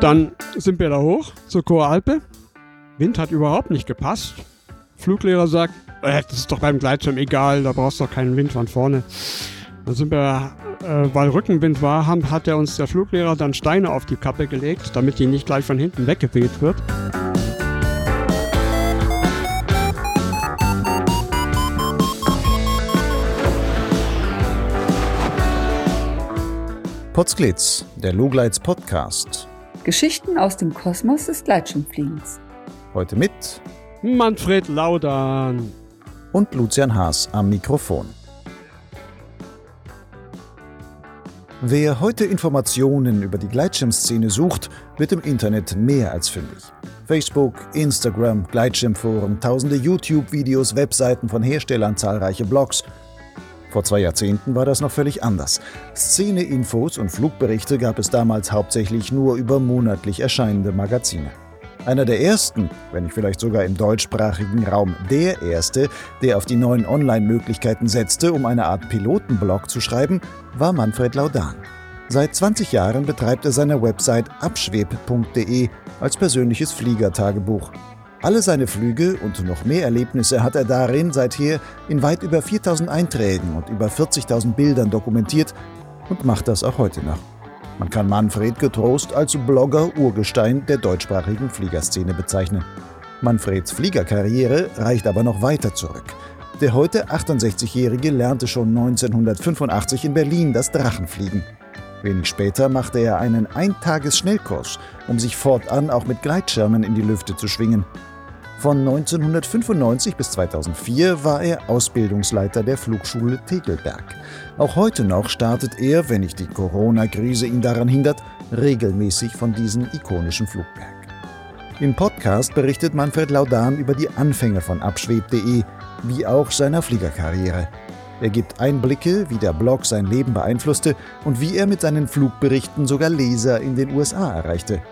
Dann sind wir da hoch zur Choralpe. Wind hat überhaupt nicht gepasst. Fluglehrer sagt, äh, das ist doch beim Gleitschirm egal, da brauchst du doch keinen Wind von vorne. Dann sind wir, äh, weil Rückenwind war, haben, hat er uns der Fluglehrer dann Steine auf die Kappe gelegt, damit die nicht gleich von hinten weggeweht wird. Potsglitz, der Lugleits Podcast. Geschichten aus dem Kosmos des Gleitschirmfliegens. Heute mit Manfred Laudan und Lucian Haas am Mikrofon. Wer heute Informationen über die Gleitschirmszene sucht, wird im Internet mehr als fündig. Facebook, Instagram, Gleitschirmforen, tausende YouTube-Videos, Webseiten von Herstellern, zahlreiche Blogs – vor zwei Jahrzehnten war das noch völlig anders. Szene-Infos und Flugberichte gab es damals hauptsächlich nur über monatlich erscheinende Magazine. Einer der ersten, wenn nicht vielleicht sogar im deutschsprachigen Raum der erste, der auf die neuen Online-Möglichkeiten setzte, um eine Art Pilotenblog zu schreiben, war Manfred Laudan. Seit 20 Jahren betreibt er seine Website abschweb.de als persönliches Fliegertagebuch. Alle seine Flüge und noch mehr Erlebnisse hat er darin seither in weit über 4000 Einträgen und über 40.000 Bildern dokumentiert und macht das auch heute noch. Man kann Manfred getrost als Blogger-Urgestein der deutschsprachigen Fliegerszene bezeichnen. Manfreds Fliegerkarriere reicht aber noch weiter zurück. Der heute 68-Jährige lernte schon 1985 in Berlin das Drachenfliegen. Wenig später machte er einen Eintages-Schnellkurs, um sich fortan auch mit Gleitschirmen in die Lüfte zu schwingen. Von 1995 bis 2004 war er Ausbildungsleiter der Flugschule Tegelberg. Auch heute noch startet er, wenn nicht die Corona-Krise ihn daran hindert, regelmäßig von diesem ikonischen Flugberg. Im Podcast berichtet Manfred Laudan über die Anfänge von abschweb.de, wie auch seiner Fliegerkarriere. Er gibt Einblicke, wie der Blog sein Leben beeinflusste und wie er mit seinen Flugberichten sogar Leser in den USA erreichte.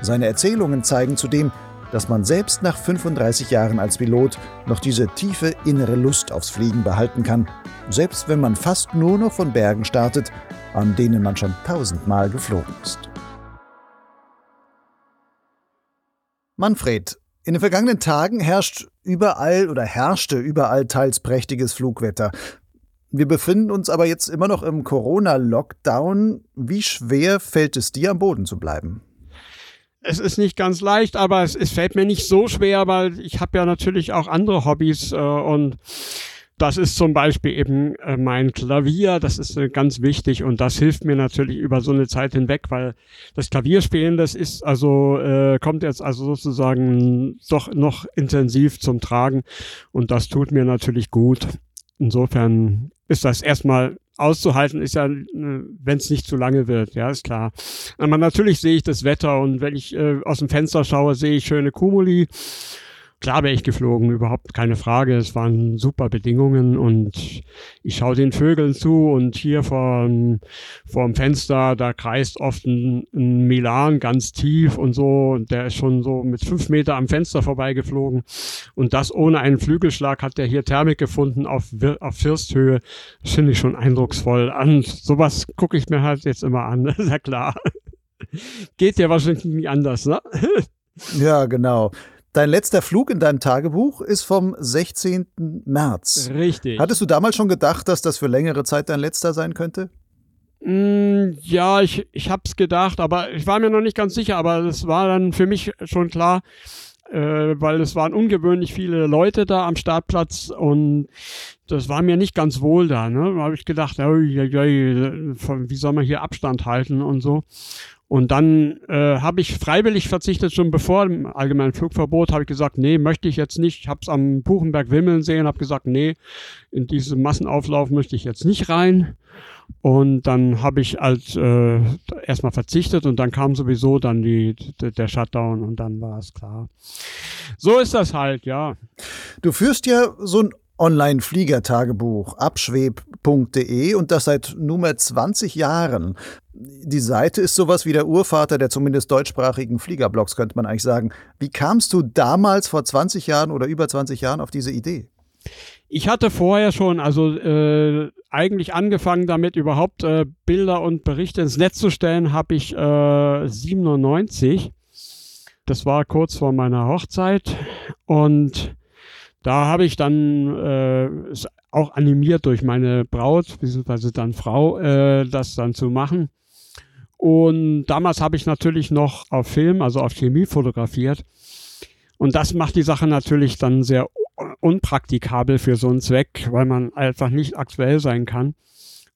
Seine Erzählungen zeigen zudem, dass man selbst nach 35 Jahren als Pilot noch diese tiefe innere Lust aufs Fliegen behalten kann, selbst wenn man fast nur noch von Bergen startet, an denen man schon tausendmal geflogen ist. Manfred, in den vergangenen Tagen herrscht überall oder herrschte überall teils prächtiges Flugwetter. Wir befinden uns aber jetzt immer noch im Corona-Lockdown. Wie schwer fällt es dir, am Boden zu bleiben? Es ist nicht ganz leicht, aber es, es fällt mir nicht so schwer, weil ich habe ja natürlich auch andere Hobbys äh, und das ist zum Beispiel eben äh, mein Klavier, das ist äh, ganz wichtig und das hilft mir natürlich über so eine Zeit hinweg, weil das Klavierspielen, das ist also, äh, kommt jetzt also sozusagen doch noch intensiv zum Tragen und das tut mir natürlich gut. Insofern ist das erstmal auszuhalten ist ja, äh, wenn es nicht zu lange wird, ja, ist klar. Aber natürlich sehe ich das Wetter und wenn ich äh, aus dem Fenster schaue, sehe ich schöne Kumuli Klar wäre ich geflogen, überhaupt keine Frage. Es waren super Bedingungen und ich schaue den Vögeln zu und hier vor, vor dem Fenster, da kreist oft ein, ein Milan ganz tief und so. Und der ist schon so mit fünf Meter am Fenster vorbeigeflogen. Und das ohne einen Flügelschlag hat der hier Thermik gefunden auf, auf Firsthöhe. Das finde ich schon eindrucksvoll an. Sowas gucke ich mir halt jetzt immer an, ist ja klar. Geht ja wahrscheinlich nicht anders, ne? Ja, genau. Dein letzter Flug in deinem Tagebuch ist vom 16. März. Richtig. Hattest du damals schon gedacht, dass das für längere Zeit dein letzter sein könnte? Mm, ja, ich, ich habe es gedacht, aber ich war mir noch nicht ganz sicher, aber es war dann für mich schon klar, äh, weil es waren ungewöhnlich viele Leute da am Startplatz und das war mir nicht ganz wohl da. Ne? Da habe ich gedacht, oi, oi, oi, wie soll man hier Abstand halten und so. Und dann äh, habe ich freiwillig verzichtet, schon bevor dem allgemeinen Flugverbot, habe ich gesagt, nee, möchte ich jetzt nicht. Ich habe es am Buchenberg Wimmeln sehen, habe gesagt, nee, in diesen Massenauflauf möchte ich jetzt nicht rein. Und dann habe ich halt äh, erstmal verzichtet und dann kam sowieso dann die, der Shutdown und dann war es klar. So ist das halt, ja. Du führst ja so ein Online-Fliegertagebuch abschweb.de und das seit nunmehr 20 Jahren. Die Seite ist sowas wie der Urvater der zumindest deutschsprachigen Fliegerblogs, könnte man eigentlich sagen. Wie kamst du damals vor 20 Jahren oder über 20 Jahren auf diese Idee? Ich hatte vorher schon, also äh, eigentlich angefangen damit, überhaupt äh, Bilder und Berichte ins Netz zu stellen, habe ich äh, 97. Das war kurz vor meiner Hochzeit. Und da habe ich dann äh, auch animiert durch meine Braut, beziehungsweise dann Frau, äh, das dann zu machen. Und damals habe ich natürlich noch auf Film, also auf Chemie fotografiert. Und das macht die Sache natürlich dann sehr unpraktikabel für so einen Zweck, weil man einfach nicht aktuell sein kann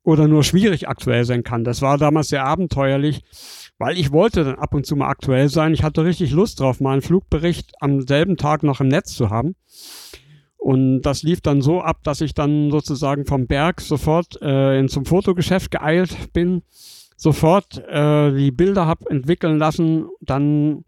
oder nur schwierig aktuell sein kann. Das war damals sehr abenteuerlich, weil ich wollte dann ab und zu mal aktuell sein. Ich hatte richtig Lust drauf, mal einen Flugbericht am selben Tag noch im Netz zu haben. Und das lief dann so ab, dass ich dann sozusagen vom Berg sofort äh, in zum Fotogeschäft geeilt bin, sofort äh, die Bilder habe entwickeln lassen, dann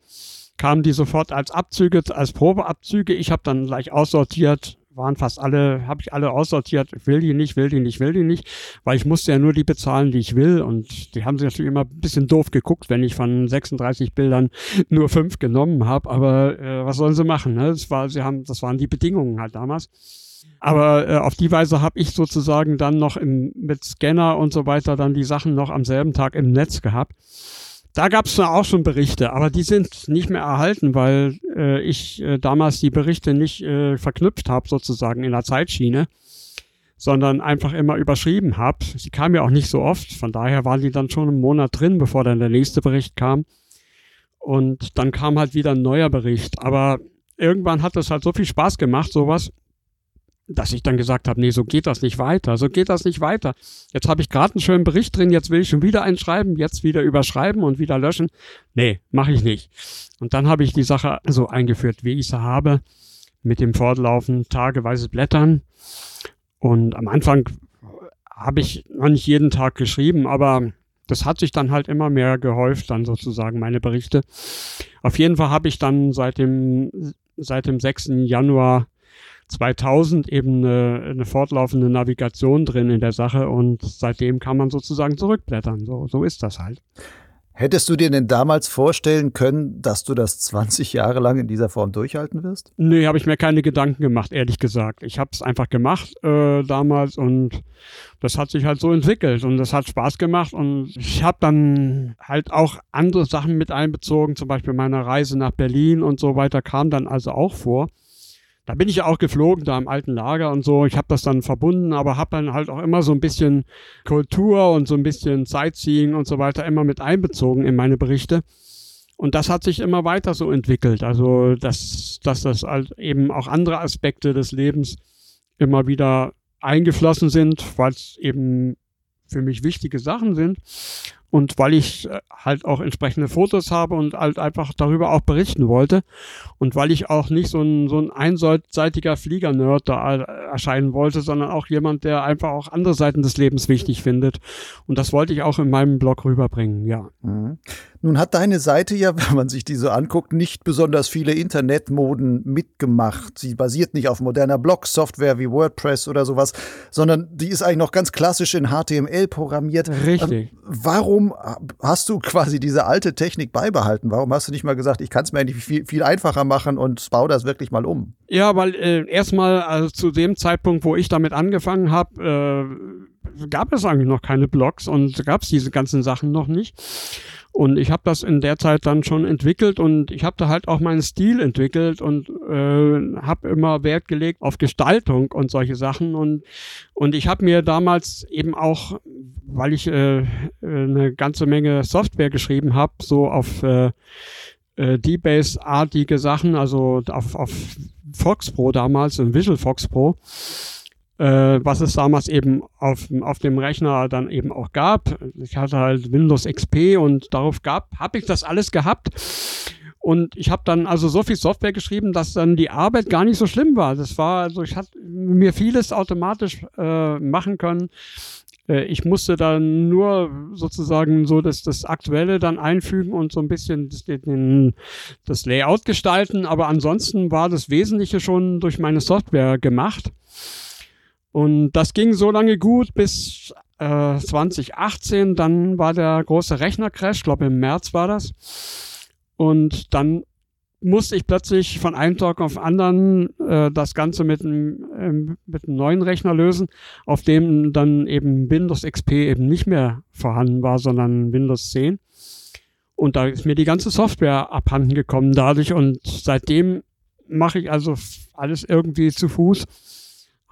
kamen die sofort als Abzüge, als Probeabzüge. Ich habe dann gleich aussortiert, waren fast alle, habe ich alle aussortiert, will die nicht, will die nicht, will die nicht, weil ich musste ja nur die bezahlen, die ich will. Und die haben sich natürlich immer ein bisschen doof geguckt, wenn ich von 36 Bildern nur fünf genommen habe. Aber äh, was sollen sie machen? Ne? Das, war, sie haben, das waren die Bedingungen halt damals. Aber äh, auf die Weise habe ich sozusagen dann noch im, mit Scanner und so weiter dann die Sachen noch am selben Tag im Netz gehabt. Da gab es auch schon Berichte, aber die sind nicht mehr erhalten, weil äh, ich äh, damals die Berichte nicht äh, verknüpft habe, sozusagen in der Zeitschiene, sondern einfach immer überschrieben habe. Sie kamen ja auch nicht so oft, von daher waren die dann schon einen Monat drin, bevor dann der nächste Bericht kam. Und dann kam halt wieder ein neuer Bericht. Aber irgendwann hat es halt so viel Spaß gemacht, sowas, dass ich dann gesagt habe, nee, so geht das nicht weiter, so geht das nicht weiter. Jetzt habe ich gerade einen schönen Bericht drin, jetzt will ich schon wieder einschreiben, jetzt wieder überschreiben und wieder löschen. Nee, mache ich nicht. Und dann habe ich die Sache so eingeführt, wie ich sie habe, mit dem Fortlaufen tageweise Blättern. Und am Anfang habe ich noch nicht jeden Tag geschrieben, aber das hat sich dann halt immer mehr gehäuft, dann sozusagen meine Berichte. Auf jeden Fall habe ich dann seit dem, seit dem 6. Januar 2000 eben eine, eine, fortlaufende Navigation drin in der Sache und seitdem kann man sozusagen zurückblättern. So, so ist das halt. Hättest du dir denn damals vorstellen können, dass du das 20 Jahre lang in dieser Form durchhalten wirst? Nee, habe ich mir keine Gedanken gemacht, ehrlich gesagt. Ich habe es einfach gemacht äh, damals und das hat sich halt so entwickelt und das hat Spaß gemacht und ich habe dann halt auch andere Sachen mit einbezogen, zum Beispiel meine Reise nach Berlin und so weiter kam dann also auch vor da bin ich ja auch geflogen, da im alten Lager und so. Ich habe das dann verbunden, aber habe dann halt auch immer so ein bisschen Kultur und so ein bisschen Sightseeing und so weiter immer mit einbezogen in meine Berichte. Und das hat sich immer weiter so entwickelt. Also, dass, dass das halt eben auch andere Aspekte des Lebens immer wieder eingeflossen sind, weil es eben für mich wichtige Sachen sind. Und weil ich äh, halt auch entsprechende Fotos habe und halt einfach darüber auch berichten wollte. Und weil ich auch nicht so ein, so ein einseitiger Flieger-Nerd da erscheinen wollte, sondern auch jemand, der einfach auch andere Seiten des Lebens wichtig findet. Und das wollte ich auch in meinem Blog rüberbringen, ja. Mhm. Nun hat deine Seite ja, wenn man sich die so anguckt, nicht besonders viele Internetmoden mitgemacht. Sie basiert nicht auf moderner Blog-Software wie WordPress oder sowas, sondern die ist eigentlich noch ganz klassisch in HTML programmiert. Richtig. Ähm, warum hast du quasi diese alte Technik beibehalten? Warum hast du nicht mal gesagt, ich kann es mir eigentlich viel, viel einfacher machen und baue das wirklich mal um? Ja, weil äh, erstmal also zu dem Zeitpunkt, wo ich damit angefangen habe, äh, gab es eigentlich noch keine Blogs und gab es diese ganzen Sachen noch nicht. Und ich habe das in der Zeit dann schon entwickelt und ich habe da halt auch meinen Stil entwickelt und äh, habe immer Wert gelegt auf Gestaltung und solche Sachen. Und, und ich habe mir damals eben auch, weil ich äh, eine ganze Menge Software geschrieben habe, so auf äh, äh, D-Base-artige Sachen, also auf, auf Fox Pro damals, im Visual Fox Pro, was es damals eben auf, auf dem Rechner dann eben auch gab. Ich hatte halt Windows XP und darauf gab, habe ich das alles gehabt. Und ich habe dann also so viel Software geschrieben, dass dann die Arbeit gar nicht so schlimm war. Das war, also ich hatte mir vieles automatisch äh, machen können. Äh, ich musste dann nur sozusagen so das, das Aktuelle dann einfügen und so ein bisschen das, den, das Layout gestalten. Aber ansonsten war das Wesentliche schon durch meine Software gemacht. Und das ging so lange gut bis äh, 2018. Dann war der große Rechnercrash, ich glaube im März war das. Und dann musste ich plötzlich von einem Tag auf anderen äh, das Ganze mit einem, ähm, mit einem neuen Rechner lösen, auf dem dann eben Windows XP eben nicht mehr vorhanden war, sondern Windows 10. Und da ist mir die ganze Software abhanden gekommen dadurch und seitdem mache ich also alles irgendwie zu Fuß.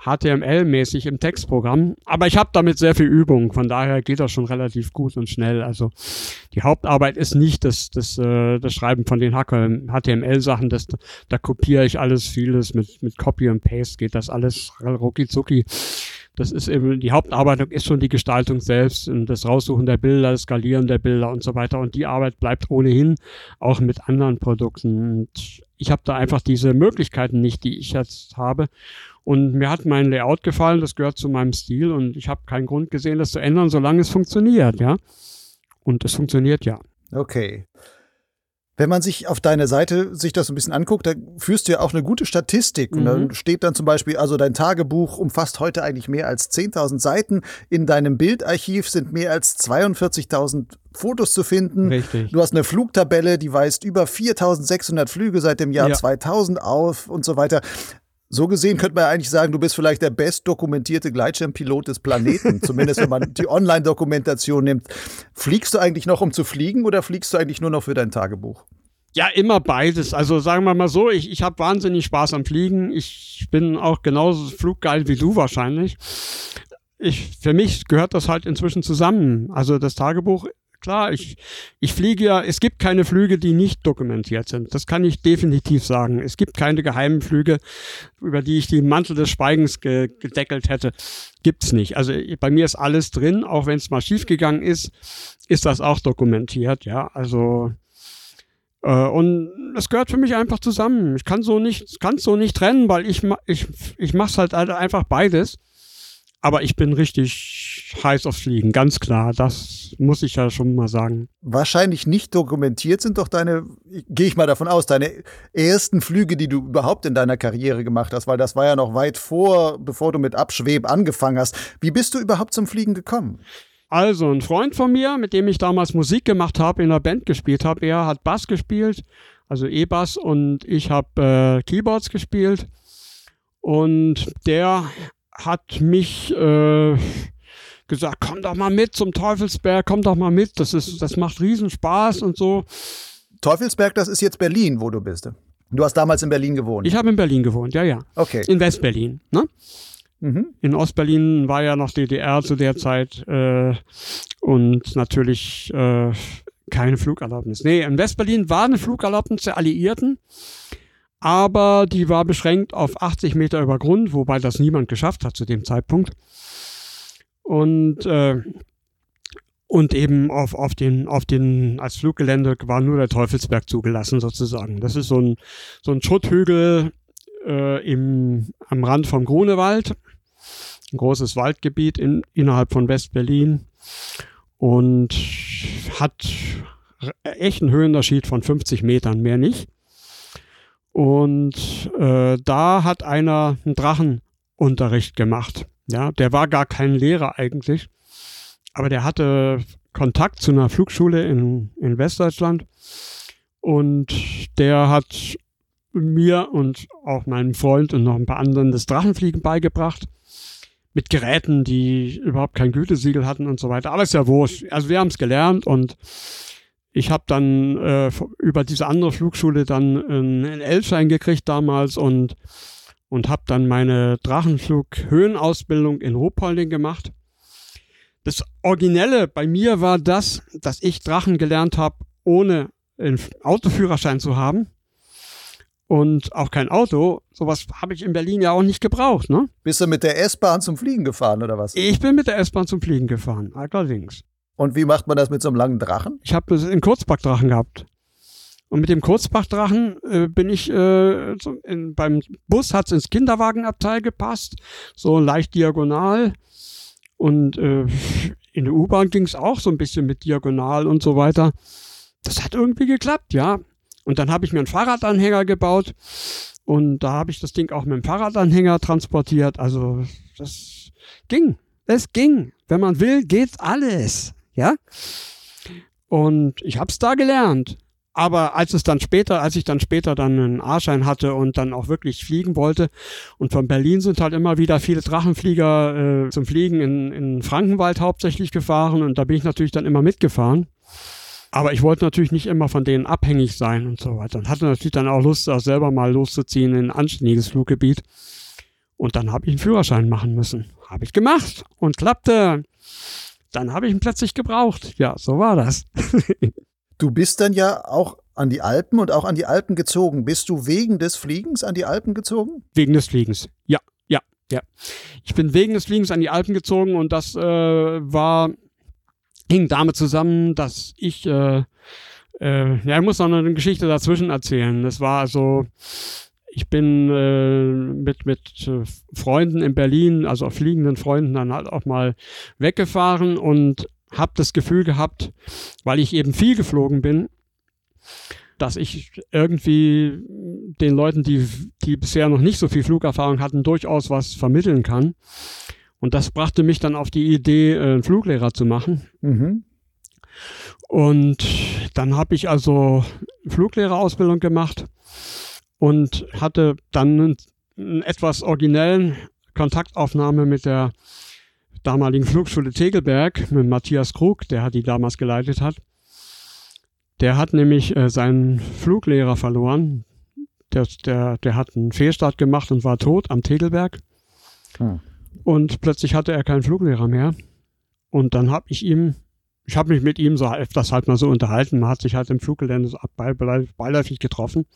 HTML-mäßig im Textprogramm. Aber ich habe damit sehr viel Übung, von daher geht das schon relativ gut und schnell. Also die Hauptarbeit ist nicht das, das, äh, das Schreiben von den HTML-Sachen, das, da kopiere ich alles, vieles mit, mit Copy und Paste geht das alles rucki zucki. Das ist eben, die Hauptarbeit ist schon die Gestaltung selbst und das Raussuchen der Bilder, das Skalieren der Bilder und so weiter. Und die Arbeit bleibt ohnehin auch mit anderen Produkten. Und ich habe da einfach diese Möglichkeiten nicht, die ich jetzt habe. Und mir hat mein Layout gefallen, das gehört zu meinem Stil und ich habe keinen Grund gesehen, das zu ändern, solange es funktioniert, ja. Und es funktioniert ja. Okay. Wenn man sich auf deiner Seite sich das ein bisschen anguckt, da führst du ja auch eine gute Statistik. Und dann mhm. steht dann zum Beispiel, also dein Tagebuch umfasst heute eigentlich mehr als 10.000 Seiten. In deinem Bildarchiv sind mehr als 42.000 Fotos zu finden. Richtig. Du hast eine Flugtabelle, die weist über 4.600 Flüge seit dem Jahr ja. 2000 auf und so weiter. So gesehen könnte man ja eigentlich sagen, du bist vielleicht der bestdokumentierte Gleitschirmpilot des Planeten, zumindest wenn man die Online-Dokumentation nimmt. Fliegst du eigentlich noch, um zu fliegen oder fliegst du eigentlich nur noch für dein Tagebuch? Ja, immer beides. Also sagen wir mal so, ich, ich habe wahnsinnig Spaß am Fliegen. Ich bin auch genauso fluggeil wie du wahrscheinlich. Ich, für mich gehört das halt inzwischen zusammen. Also das Tagebuch klar, ich, ich fliege ja, es gibt keine Flüge, die nicht dokumentiert sind. Das kann ich definitiv sagen. Es gibt keine geheimen Flüge, über die ich die Mantel des Schweigens ge gedeckelt hätte. Gibt's nicht. Also bei mir ist alles drin, auch wenn es mal schiefgegangen ist, ist das auch dokumentiert, ja. Also äh, und es gehört für mich einfach zusammen. Ich kann so nicht, kann so nicht trennen, weil ich, ich, ich mache halt einfach beides. Aber ich bin richtig heiß aufs Fliegen, ganz klar. Das muss ich ja schon mal sagen. Wahrscheinlich nicht dokumentiert sind doch deine, gehe ich mal davon aus, deine ersten Flüge, die du überhaupt in deiner Karriere gemacht hast, weil das war ja noch weit vor, bevor du mit Abschweb angefangen hast. Wie bist du überhaupt zum Fliegen gekommen? Also, ein Freund von mir, mit dem ich damals Musik gemacht habe, in einer Band gespielt habe, er hat Bass gespielt, also E-Bass, und ich habe äh, Keyboards gespielt. Und der hat mich äh, gesagt, komm doch mal mit zum Teufelsberg, komm doch mal mit, das, ist, das macht Riesenspaß und so. Teufelsberg, das ist jetzt Berlin, wo du bist. Du hast damals in Berlin gewohnt. Ich habe in Berlin gewohnt, ja, ja. Okay. In Westberlin, ne? Mhm. In Ostberlin war ja noch DDR zu der Zeit äh, und natürlich äh, keine Flugerlaubnis. Nee, in Westberlin war eine Flugerlaubnis der Alliierten aber die war beschränkt auf 80 Meter über Grund, wobei das niemand geschafft hat zu dem Zeitpunkt. Und, äh, und eben auf, auf, den, auf den, als Fluggelände war nur der Teufelsberg zugelassen sozusagen. Das ist so ein, so ein Schutthügel äh, im, am Rand vom Grunewald, ein großes Waldgebiet in, innerhalb von West-Berlin und hat echt einen Höhenunterschied von 50 Metern, mehr nicht. Und äh, da hat einer einen Drachenunterricht gemacht. Ja, der war gar kein Lehrer eigentlich, aber der hatte Kontakt zu einer Flugschule in, in Westdeutschland und der hat mir und auch meinem Freund und noch ein paar anderen das Drachenfliegen beigebracht. Mit Geräten, die überhaupt kein Gütesiegel hatten und so weiter. Aber ist ja wurscht. Also wir haben es gelernt und ich habe dann äh, über diese andere Flugschule dann einen L-Schein gekriegt damals und, und habe dann meine Drachenflug-Höhenausbildung in Ruhpolding gemacht. Das Originelle bei mir war das, dass ich Drachen gelernt habe, ohne einen Autoführerschein zu haben. Und auch kein Auto. Sowas habe ich in Berlin ja auch nicht gebraucht, ne? Bist du mit der S-Bahn zum Fliegen gefahren oder was? Ich bin mit der S-Bahn zum Fliegen gefahren, allerdings. Und wie macht man das mit so einem langen Drachen? Ich habe einen Kurzbackdrachen gehabt. Und mit dem Kurzbackdrachen äh, bin ich äh, in, beim Bus hat es ins Kinderwagenabteil gepasst, so leicht diagonal. Und äh, in der U-Bahn ging es auch so ein bisschen mit diagonal und so weiter. Das hat irgendwie geklappt, ja. Und dann habe ich mir einen Fahrradanhänger gebaut und da habe ich das Ding auch mit dem Fahrradanhänger transportiert. Also das ging. Es ging. Wenn man will, geht alles ja. Und ich habe es da gelernt. aber als es dann später, als ich dann später dann einen A-Schein hatte und dann auch wirklich fliegen wollte und von Berlin sind halt immer wieder viele Drachenflieger äh, zum Fliegen in, in Frankenwald hauptsächlich gefahren und da bin ich natürlich dann immer mitgefahren. Aber ich wollte natürlich nicht immer von denen abhängig sein und so weiter. Und hatte natürlich dann auch Lust, auch selber mal loszuziehen in ein anständiges Fluggebiet. Und dann habe ich einen Führerschein machen müssen. Habe ich gemacht und klappte. Dann habe ich ihn plötzlich gebraucht. Ja, so war das. Du bist dann ja auch an die Alpen und auch an die Alpen gezogen. Bist du wegen des Fliegens an die Alpen gezogen? Wegen des Fliegens, ja, ja, ja. Ich bin wegen des Fliegens an die Alpen gezogen und das äh, war, hing damit zusammen, dass ich, äh, äh, ja, ich muss noch eine Geschichte dazwischen erzählen. Das war also, ich bin äh, mit, mit äh, Freunden in Berlin, also fliegenden Freunden, dann halt auch mal weggefahren und habe das Gefühl gehabt, weil ich eben viel geflogen bin, dass ich irgendwie den Leuten, die, die bisher noch nicht so viel Flugerfahrung hatten, durchaus was vermitteln kann. Und das brachte mich dann auf die Idee, äh, einen Fluglehrer zu machen. Mhm. Und dann habe ich also Fluglehrerausbildung gemacht und hatte dann einen, einen etwas originellen Kontaktaufnahme mit der damaligen Flugschule Tegelberg mit Matthias Krug, der hat die damals geleitet hat. Der hat nämlich äh, seinen Fluglehrer verloren. Der, der, der hat einen Fehlstart gemacht und war tot am Tegelberg. Hm. Und plötzlich hatte er keinen Fluglehrer mehr. Und dann habe ich ihm, ich habe mich mit ihm so öfters halt mal so unterhalten. Man hat sich halt im Fluggelände so beiläufig getroffen.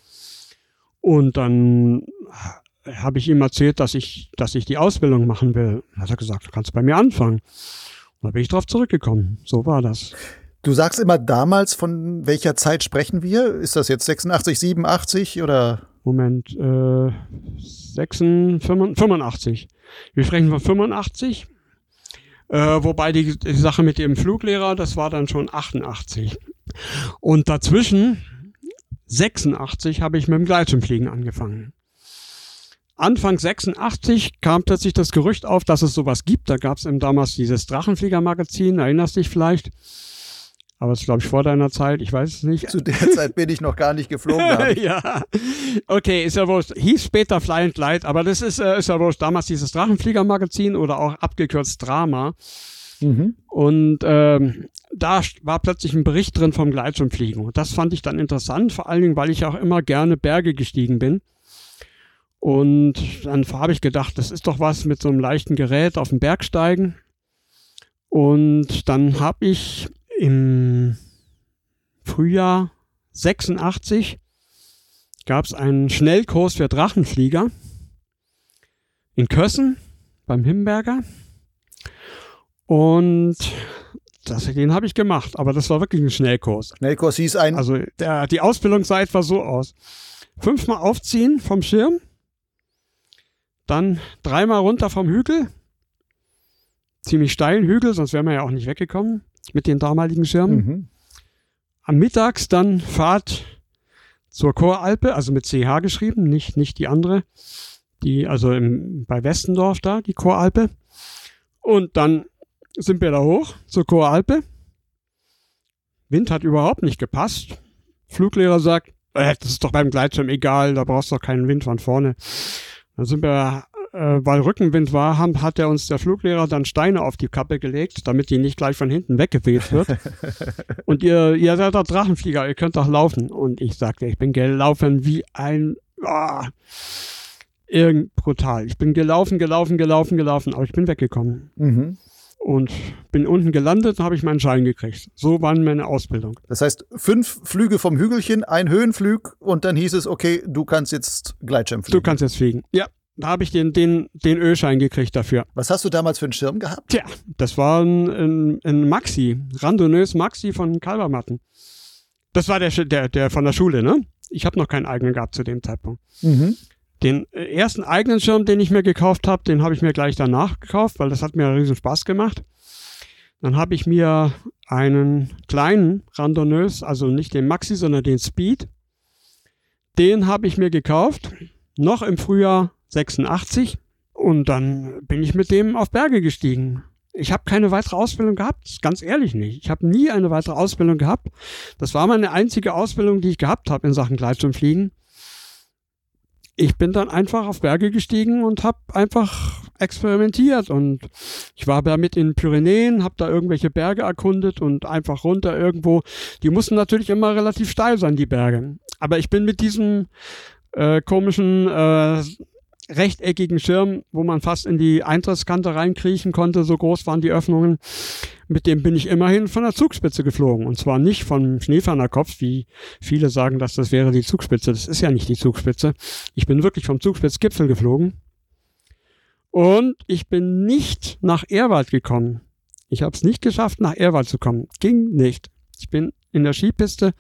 Und dann habe ich ihm erzählt, dass ich, dass ich die Ausbildung machen will. Dann hat er gesagt, du kannst bei mir anfangen. Und da bin ich drauf zurückgekommen. So war das. Du sagst immer damals, von welcher Zeit sprechen wir? Ist das jetzt 86, 87 oder? Moment, äh, 86, 85. Wir sprechen von 85. Äh, wobei die, die Sache mit dem Fluglehrer, das war dann schon 88. Und dazwischen, 86, habe ich mit dem Gleitschirmfliegen angefangen. Anfang 86 kam plötzlich das Gerücht auf, dass es sowas gibt. Da gab es eben damals dieses Drachenflieger-Magazin, erinnerst dich vielleicht? Aber das ist, glaube ich, vor deiner Zeit, ich weiß es nicht. Zu der Zeit bin ich noch gar nicht geflogen. ja, okay, ist ja wurscht. Hieß später Fly and Glide, aber das ist, äh, ist ja wurscht. Damals dieses Drachenflieger-Magazin oder auch abgekürzt Drama. Mhm. Und ähm, da war plötzlich ein Bericht drin vom Gleitschirmfliegen. Und das fand ich dann interessant, vor allen Dingen, weil ich auch immer gerne Berge gestiegen bin. Und dann habe ich gedacht, das ist doch was mit so einem leichten Gerät auf den Berg steigen. Und dann habe ich im Frühjahr 86 gab es einen Schnellkurs für Drachenflieger in Kössen beim Himberger. Und das, den habe ich gemacht, aber das war wirklich ein Schnellkurs. Schnellkurs hieß ein. Also der, die Ausbildung sah etwa so aus. Fünfmal aufziehen vom Schirm, dann dreimal runter vom Hügel. Ziemlich steilen Hügel, sonst wären wir ja auch nicht weggekommen mit den damaligen Schirmen. Mhm. Am Mittags dann Fahrt zur Choralpe, also mit CH geschrieben, nicht, nicht die andere. Die, also im, bei Westendorf da, die Choralpe. Und dann sind wir da hoch zur Choralpe. Wind hat überhaupt nicht gepasst. Fluglehrer sagt, äh, das ist doch beim Gleitschirm egal, da brauchst du doch keinen Wind von vorne. Dann sind wir, äh, weil Rückenwind war, haben, hat er uns der Fluglehrer dann Steine auf die Kappe gelegt, damit die nicht gleich von hinten weggeweht wird. und ihr, ihr seid doch Drachenflieger, ihr könnt doch laufen. Und ich sagte, ich bin gelaufen wie ein, ah, irgend brutal. Ich bin gelaufen, gelaufen, gelaufen, gelaufen, aber ich bin weggekommen. Mhm und bin unten gelandet, habe ich meinen Schein gekriegt. So war meine Ausbildung. Das heißt, fünf Flüge vom Hügelchen, ein Höhenflug und dann hieß es, okay, du kannst jetzt Gleitschirm fliegen. Du kannst jetzt fliegen. Ja, da habe ich den, den, den Ölschein gekriegt dafür. Was hast du damals für einen Schirm gehabt? Tja, das war ein, ein, ein Maxi, randonös Maxi von Kalbermatten. Das war der, der, der von der Schule, ne? Ich habe noch keinen eigenen gehabt zu dem Zeitpunkt. Mhm. Den äh, ersten eigenen Schirm, den ich mir gekauft habe, den habe ich mir gleich danach gekauft, weil das hat mir riesen Spaß gemacht. Dann habe ich mir einen kleinen Randonneus, also nicht den Maxi, sondern den Speed. Den habe ich mir gekauft, noch im Frühjahr 86. Und dann bin ich mit dem auf Berge gestiegen. Ich habe keine weitere Ausbildung gehabt, ganz ehrlich nicht. Ich habe nie eine weitere Ausbildung gehabt. Das war meine einzige Ausbildung, die ich gehabt habe in Sachen Gleitschirmfliegen. Ich bin dann einfach auf Berge gestiegen und habe einfach experimentiert und ich war damit in den Pyrenäen, habe da irgendwelche Berge erkundet und einfach runter irgendwo. Die mussten natürlich immer relativ steil sein, die Berge. Aber ich bin mit diesem äh, komischen äh, rechteckigen Schirm, wo man fast in die Eintrittskante reinkriechen konnte, so groß waren die Öffnungen. Mit dem bin ich immerhin von der Zugspitze geflogen. Und zwar nicht vom Schneefernerkopf, wie viele sagen, dass das wäre die Zugspitze. Das ist ja nicht die Zugspitze. Ich bin wirklich vom Zugspitzgipfel geflogen. Und ich bin nicht nach Erwald gekommen. Ich habe es nicht geschafft, nach Erwald zu kommen. Ging nicht. Ich bin in der Skipiste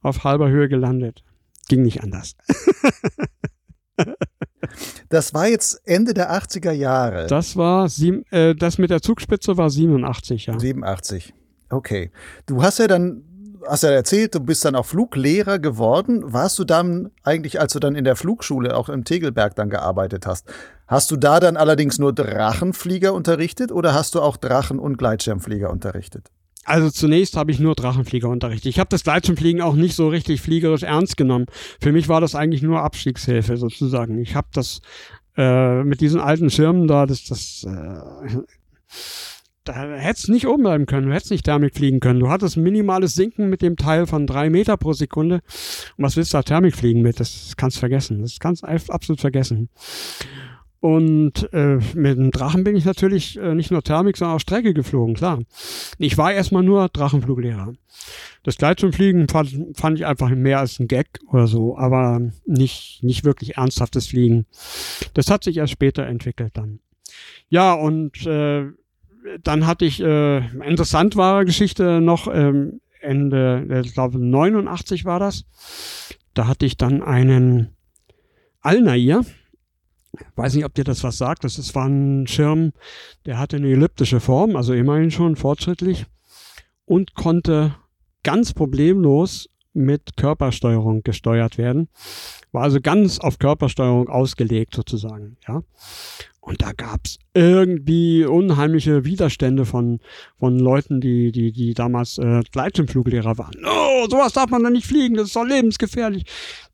auf halber Höhe gelandet. Ging nicht anders. Das war jetzt Ende der 80er Jahre. Das war, sieben, äh, das mit der Zugspitze war 87, ja. 87. Okay. Du hast ja dann, hast ja erzählt, du bist dann auch Fluglehrer geworden. Warst du dann eigentlich, als du dann in der Flugschule auch im Tegelberg dann gearbeitet hast, hast du da dann allerdings nur Drachenflieger unterrichtet oder hast du auch Drachen- und Gleitschirmflieger unterrichtet? Also zunächst habe ich nur Drachenflieger unterrichtet. Ich habe das Gleitschirmfliegen auch nicht so richtig fliegerisch ernst genommen. Für mich war das eigentlich nur Abstiegshilfe sozusagen. Ich habe das äh, mit diesen alten Schirmen da, das, das, äh, da hättest nicht oben bleiben können, du hättest nicht Thermik fliegen können. Du hattest minimales Sinken mit dem Teil von drei Meter pro Sekunde. Und was willst du da Thermik fliegen mit? Das kannst du vergessen. Das kannst du absolut vergessen. Und äh, mit dem Drachen bin ich natürlich äh, nicht nur Thermik, sondern auch Strecke geflogen, klar. Ich war erstmal nur Drachenfluglehrer. Das Gleitschirmfliegen fand, fand ich einfach mehr als ein Gag oder so, aber nicht, nicht wirklich ernsthaftes Fliegen. Das hat sich erst später entwickelt dann. Ja, und äh, dann hatte ich äh, interessant wahre Geschichte noch ähm, Ende, äh, ich glaube 89 war das. Da hatte ich dann einen Alnair weiß nicht, ob dir das was sagt. Das war ein Schirm, der hatte eine elliptische Form, also immerhin schon fortschrittlich und konnte ganz problemlos mit Körpersteuerung gesteuert werden. War also ganz auf Körpersteuerung ausgelegt sozusagen, ja. Und da gab's irgendwie unheimliche Widerstände von, von Leuten, die, die, die damals äh, Gleitschirmfluglehrer waren. Oh, sowas darf man da nicht fliegen, das ist doch lebensgefährlich.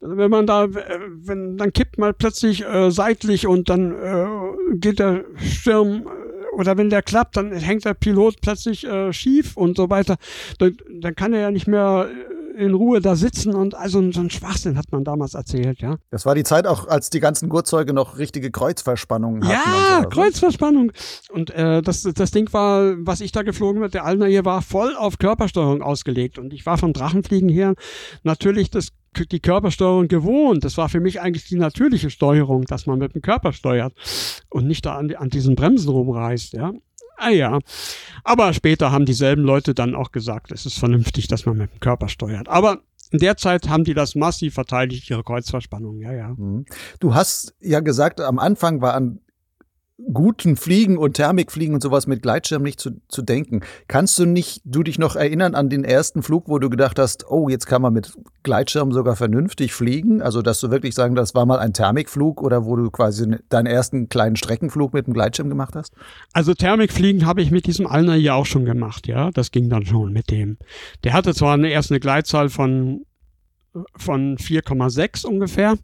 Wenn man da, äh, wenn, dann kippt man plötzlich äh, seitlich und dann äh, geht der Schirm äh, oder wenn der klappt, dann hängt der Pilot plötzlich äh, schief und so weiter. Dann, dann kann er ja nicht mehr äh, in Ruhe da sitzen und also so ein Schwachsinn hat man damals erzählt, ja. Das war die Zeit auch, als die ganzen Gurtzeuge noch richtige Kreuzverspannungen hatten. Ja, so, Kreuzverspannung. Und äh, das, das Ding war, was ich da geflogen bin, der Alner hier war voll auf Körpersteuerung ausgelegt und ich war vom Drachenfliegen her natürlich das die Körpersteuerung gewohnt. Das war für mich eigentlich die natürliche Steuerung, dass man mit dem Körper steuert und nicht da an, an diesen Bremsen rumreißt, ja. Ah ja. Aber später haben dieselben Leute dann auch gesagt, es ist vernünftig, dass man mit dem Körper steuert. Aber in der Zeit haben die das massiv verteidigt, ihre Kreuzverspannung, ja, ja. Mhm. Du hast ja gesagt, am Anfang war an guten Fliegen und Thermikfliegen und sowas mit Gleitschirm nicht zu, zu denken. Kannst du nicht, du dich noch erinnern an den ersten Flug, wo du gedacht hast, oh, jetzt kann man mit Gleitschirm sogar vernünftig fliegen? Also, dass du wirklich sagen, das war mal ein Thermikflug oder wo du quasi deinen ersten kleinen Streckenflug mit dem Gleitschirm gemacht hast? Also, Thermikfliegen habe ich mit diesem Alner ja auch schon gemacht, ja. Das ging dann schon mit dem. Der hatte zwar eine, erst eine Gleitzahl von, von 4,6 ungefähr.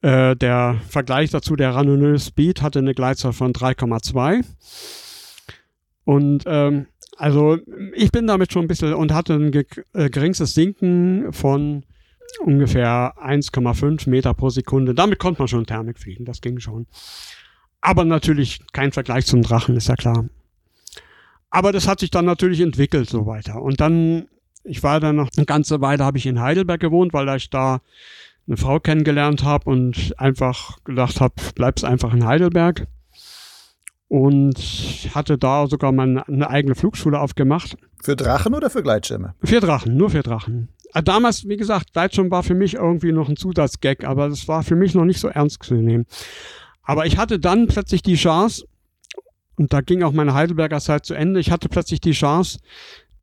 Äh, der Vergleich dazu, der Ranoneux Speed hatte eine Gleitzahl von 3,2. Und ähm, also ich bin damit schon ein bisschen und hatte ein ge äh, geringstes Sinken von ungefähr 1,5 Meter pro Sekunde. Damit konnte man schon Thermik fliegen, das ging schon. Aber natürlich kein Vergleich zum Drachen, ist ja klar. Aber das hat sich dann natürlich entwickelt so weiter. Und dann, ich war dann noch eine ganze Weile, habe ich in Heidelberg gewohnt, weil ich da eine Frau kennengelernt habe und einfach gedacht habe, bleibst einfach in Heidelberg. Und hatte da sogar mal eine eigene Flugschule aufgemacht. Für Drachen oder für Gleitschirme? Für Drachen, nur für Drachen. Äh, damals, wie gesagt, Gleitschirm war für mich irgendwie noch ein Zusatzgag, aber das war für mich noch nicht so ernst zu nehmen. Aber ich hatte dann plötzlich die Chance, und da ging auch meine Heidelberger Zeit zu Ende, ich hatte plötzlich die Chance,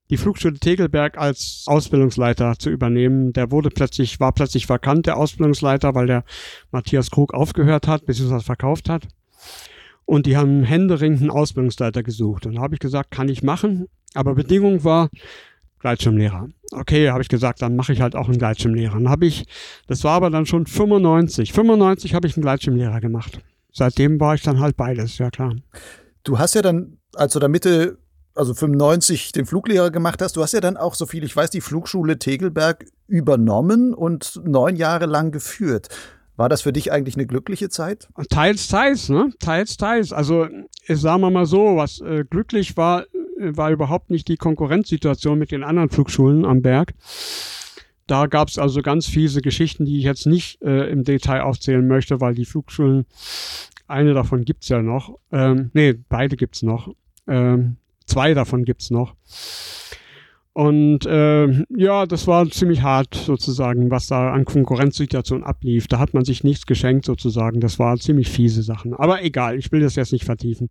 die Flugschule Tegelberg als Ausbildungsleiter zu übernehmen. Der wurde plötzlich, war plötzlich vakant, der Ausbildungsleiter, weil der Matthias Krug aufgehört hat, beziehungsweise verkauft hat. Und die haben händeringend einen Ausbildungsleiter gesucht. Und da habe ich gesagt, kann ich machen. Aber Bedingung war Gleitschirmlehrer. Okay, habe ich gesagt, dann mache ich halt auch einen Gleitschirmlehrer. Dann habe ich, das war aber dann schon 95. 95 habe ich einen Gleitschirmlehrer gemacht. Seitdem war ich dann halt beides, ja klar. Du hast ja dann, als du da Mitte, also 95 den Fluglehrer gemacht hast, du hast ja dann auch, so viel ich weiß, die Flugschule Tegelberg übernommen und neun Jahre lang geführt. War das für dich eigentlich eine glückliche Zeit? Teils, teils, ne? Teils, teils. Also, sagen wir mal so, was äh, glücklich war, äh, war überhaupt nicht die Konkurrenzsituation mit den anderen Flugschulen am Berg. Da gab es also ganz fiese Geschichten, die ich jetzt nicht äh, im Detail aufzählen möchte, weil die Flugschulen, eine davon gibt's ja noch. Ähm, nee, beide gibt's noch. Ähm, zwei davon gibt's noch. Und äh, ja, das war ziemlich hart sozusagen, was da an Konkurrenzsituation ablief. Da hat man sich nichts geschenkt sozusagen. Das war ziemlich fiese Sachen. Aber egal, ich will das jetzt nicht vertiefen.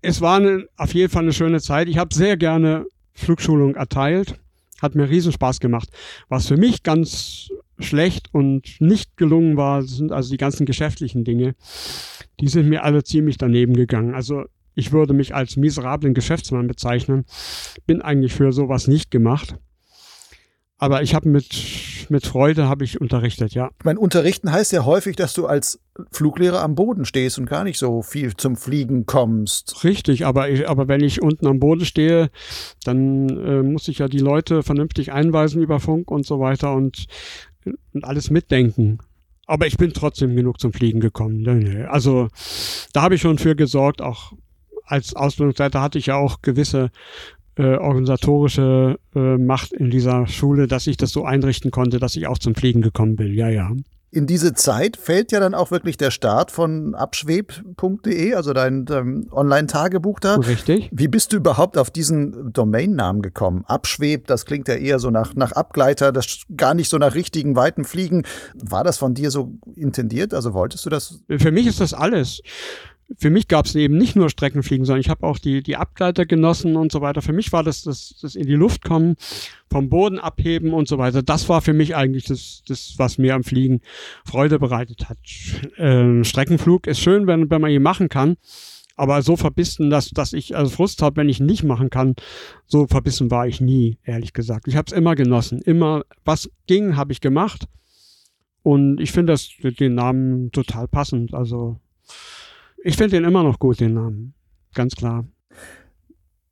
Es war eine, auf jeden Fall eine schöne Zeit. Ich habe sehr gerne Flugschulung erteilt. Hat mir riesen Spaß gemacht. Was für mich ganz schlecht und nicht gelungen war, sind also die ganzen geschäftlichen Dinge. Die sind mir alle ziemlich daneben gegangen. Also ich würde mich als miserablen Geschäftsmann bezeichnen. Bin eigentlich für sowas nicht gemacht. Aber ich habe mit, mit Freude habe ich unterrichtet, ja. Mein Unterrichten heißt ja häufig, dass du als Fluglehrer am Boden stehst und gar nicht so viel zum Fliegen kommst. Richtig, aber, ich, aber wenn ich unten am Boden stehe, dann äh, muss ich ja die Leute vernünftig einweisen über Funk und so weiter und, und alles mitdenken. Aber ich bin trotzdem genug zum Fliegen gekommen. Also da habe ich schon für gesorgt, auch als Ausbildungsleiter hatte ich ja auch gewisse äh, organisatorische äh, Macht in dieser Schule, dass ich das so einrichten konnte, dass ich auch zum Fliegen gekommen bin. Ja, ja. In diese Zeit fällt ja dann auch wirklich der Start von abschweb.de, also dein, dein Online-Tagebuch da. Richtig. Wie bist du überhaupt auf diesen Domainnamen gekommen? Abschweb, das klingt ja eher so nach, nach Abgleiter, das gar nicht so nach richtigen weiten Fliegen. War das von dir so intendiert? Also wolltest du das? Für mich ist das alles für mich gab es eben nicht nur Streckenfliegen, sondern ich habe auch die, die Abgleiter genossen und so weiter. Für mich war das, das das in die Luft kommen, vom Boden abheben und so weiter. Das war für mich eigentlich das, das was mir am Fliegen Freude bereitet hat. Ähm, Streckenflug ist schön, wenn, wenn man ihn machen kann. Aber so verbissen, dass, dass ich also Frust habe, wenn ich ihn nicht machen kann, so verbissen war ich nie, ehrlich gesagt. Ich habe es immer genossen. Immer, was ging, habe ich gemacht. Und ich finde das den Namen total passend. Also ich finde den immer noch gut, den Namen. Ganz klar.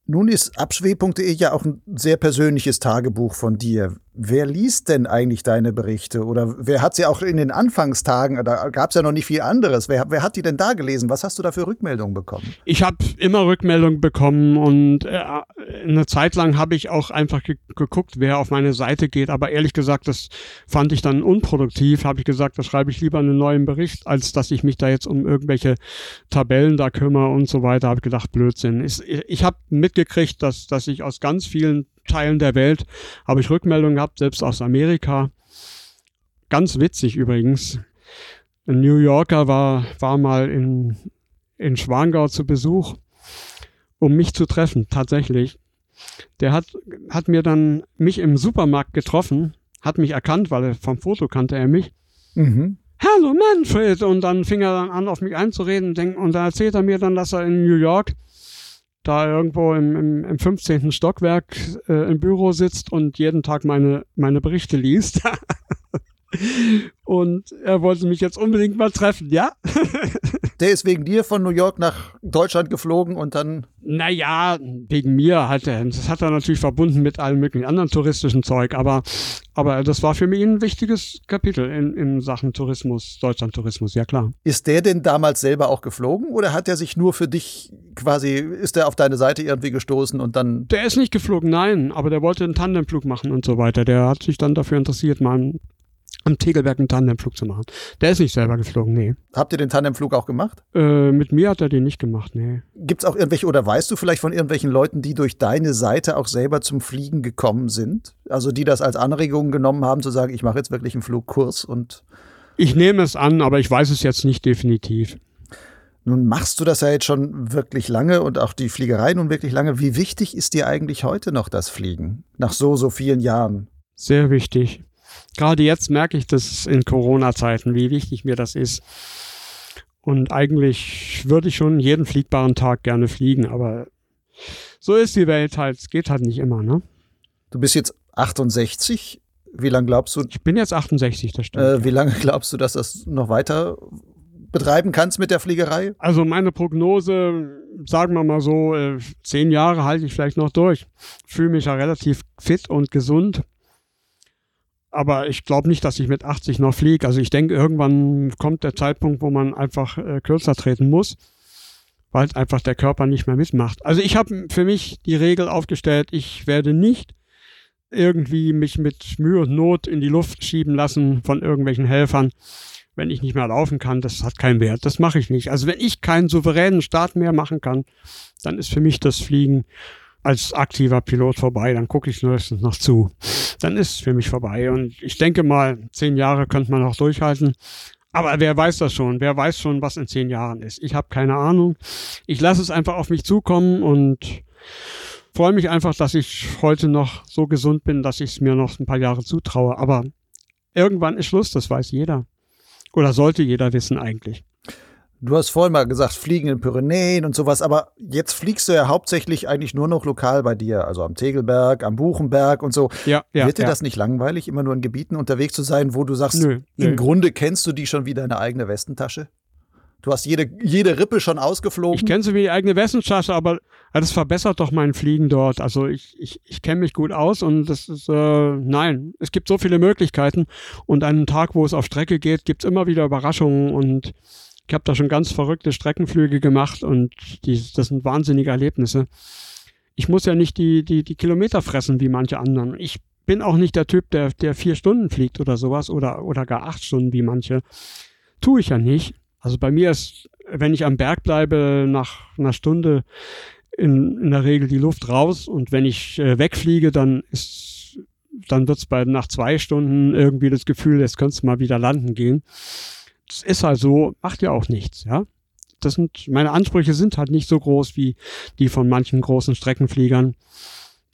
Nun ist abschweb.de ja auch ein sehr persönliches Tagebuch von dir. Wer liest denn eigentlich deine Berichte? Oder wer hat sie auch in den Anfangstagen, da gab es ja noch nicht viel anderes, wer, wer, hat die denn da gelesen? Was hast du da für Rückmeldungen bekommen? Ich habe immer Rückmeldungen bekommen und äh, eine Zeit lang habe ich auch einfach ge geguckt, wer auf meine Seite geht. Aber ehrlich gesagt, das fand ich dann unproduktiv. Habe ich gesagt, da schreibe ich lieber einen neuen Bericht, als dass ich mich da jetzt um irgendwelche Tabellen da kümmere und so weiter. Habe ich gedacht, Blödsinn. Ich, ich habe mitgekriegt, dass, dass ich aus ganz vielen Teilen der Welt habe ich Rückmeldungen gehabt, selbst aus Amerika. Ganz witzig übrigens. Ein New Yorker war, war mal in, in Schwangau zu Besuch, um mich zu treffen, tatsächlich. Der hat, hat mir dann mich im Supermarkt getroffen, hat mich erkannt, weil er vom Foto kannte er mich. Mhm. Hallo Manfred! Und dann fing er dann an, auf mich einzureden. Und dann erzählt er mir dann, dass er in New York da irgendwo im, im, im 15. Stockwerk äh, im Büro sitzt und jeden Tag meine, meine Berichte liest. und er wollte mich jetzt unbedingt mal treffen, ja? Der ist wegen dir von New York nach Deutschland geflogen und dann. Naja, wegen mir hat er. Das hat er natürlich verbunden mit allem möglichen anderen touristischen Zeug, aber, aber das war für mich ein wichtiges Kapitel in, in Sachen Tourismus, Deutschland-Tourismus, ja klar. Ist der denn damals selber auch geflogen oder hat er sich nur für dich quasi, ist er auf deine Seite irgendwie gestoßen und dann. Der ist nicht geflogen, nein, aber der wollte einen Tandemflug machen und so weiter. Der hat sich dann dafür interessiert, mal am Tegelberg einen Tandemflug zu machen. Der ist nicht selber geflogen, nee. Habt ihr den Tandemflug auch gemacht? Äh, mit mir hat er den nicht gemacht, nee. Gibt es auch irgendwelche, oder weißt du vielleicht von irgendwelchen Leuten, die durch deine Seite auch selber zum Fliegen gekommen sind? Also die das als Anregung genommen haben, zu sagen, ich mache jetzt wirklich einen Flugkurs und. Ich nehme es an, aber ich weiß es jetzt nicht definitiv. Nun machst du das ja jetzt schon wirklich lange und auch die Fliegerei nun wirklich lange. Wie wichtig ist dir eigentlich heute noch das Fliegen? Nach so, so vielen Jahren? Sehr wichtig. Gerade jetzt merke ich das in Corona-Zeiten, wie wichtig mir das ist. Und eigentlich würde ich schon jeden fliegbaren Tag gerne fliegen, aber so ist die Welt halt. Es geht halt nicht immer, ne? Du bist jetzt 68. Wie lange glaubst du? Ich bin jetzt 68, das stimmt. Äh, wie lange glaubst du, dass das noch weiter betreiben kannst mit der Fliegerei? Also meine Prognose, sagen wir mal so, äh, zehn Jahre halte ich vielleicht noch durch. Fühle mich ja relativ fit und gesund. Aber ich glaube nicht, dass ich mit 80 noch fliege. Also ich denke, irgendwann kommt der Zeitpunkt, wo man einfach äh, kürzer treten muss, weil einfach der Körper nicht mehr mitmacht. Also ich habe für mich die Regel aufgestellt, ich werde nicht irgendwie mich mit Mühe und Not in die Luft schieben lassen von irgendwelchen Helfern wenn ich nicht mehr laufen kann, das hat keinen Wert. Das mache ich nicht. Also wenn ich keinen souveränen Start mehr machen kann, dann ist für mich das Fliegen als aktiver Pilot vorbei. Dann gucke ich höchstens noch zu. Dann ist es für mich vorbei. Und ich denke mal, zehn Jahre könnte man noch durchhalten. Aber wer weiß das schon? Wer weiß schon, was in zehn Jahren ist? Ich habe keine Ahnung. Ich lasse es einfach auf mich zukommen und freue mich einfach, dass ich heute noch so gesund bin, dass ich es mir noch ein paar Jahre zutraue. Aber irgendwann ist Schluss, das weiß jeder. Oder sollte jeder wissen eigentlich. Du hast vorhin mal gesagt, Fliegen in Pyrenäen und sowas, aber jetzt fliegst du ja hauptsächlich eigentlich nur noch lokal bei dir, also am Tegelberg, am Buchenberg und so. Ja, ja, Wird dir ja. das nicht langweilig, immer nur in Gebieten unterwegs zu sein, wo du sagst, Nö, nö. im Grunde kennst du die schon wie deine eigene Westentasche? Du hast jede, jede Rippe schon ausgeflogen? Ich kenne sie wie die eigene Westenstasche, aber das verbessert doch mein Fliegen dort. Also ich, ich, ich kenne mich gut aus und das ist, äh, nein, es gibt so viele Möglichkeiten und einen Tag, wo es auf Strecke geht, gibt's immer wieder Überraschungen und ich habe da schon ganz verrückte Streckenflüge gemacht und die, das sind wahnsinnige Erlebnisse. Ich muss ja nicht die, die, die Kilometer fressen wie manche anderen. Ich bin auch nicht der Typ, der, der vier Stunden fliegt oder sowas oder, oder gar acht Stunden wie manche. Tue ich ja nicht. Also bei mir ist, wenn ich am Berg bleibe, nach einer Stunde in, in der Regel die Luft raus und wenn ich äh, wegfliege, dann ist, dann wird's bei nach zwei Stunden irgendwie das Gefühl, jetzt könntest du mal wieder landen gehen. Ist halt so, macht ja auch nichts, ja. Das sind, meine Ansprüche sind halt nicht so groß wie die von manchen großen Streckenfliegern.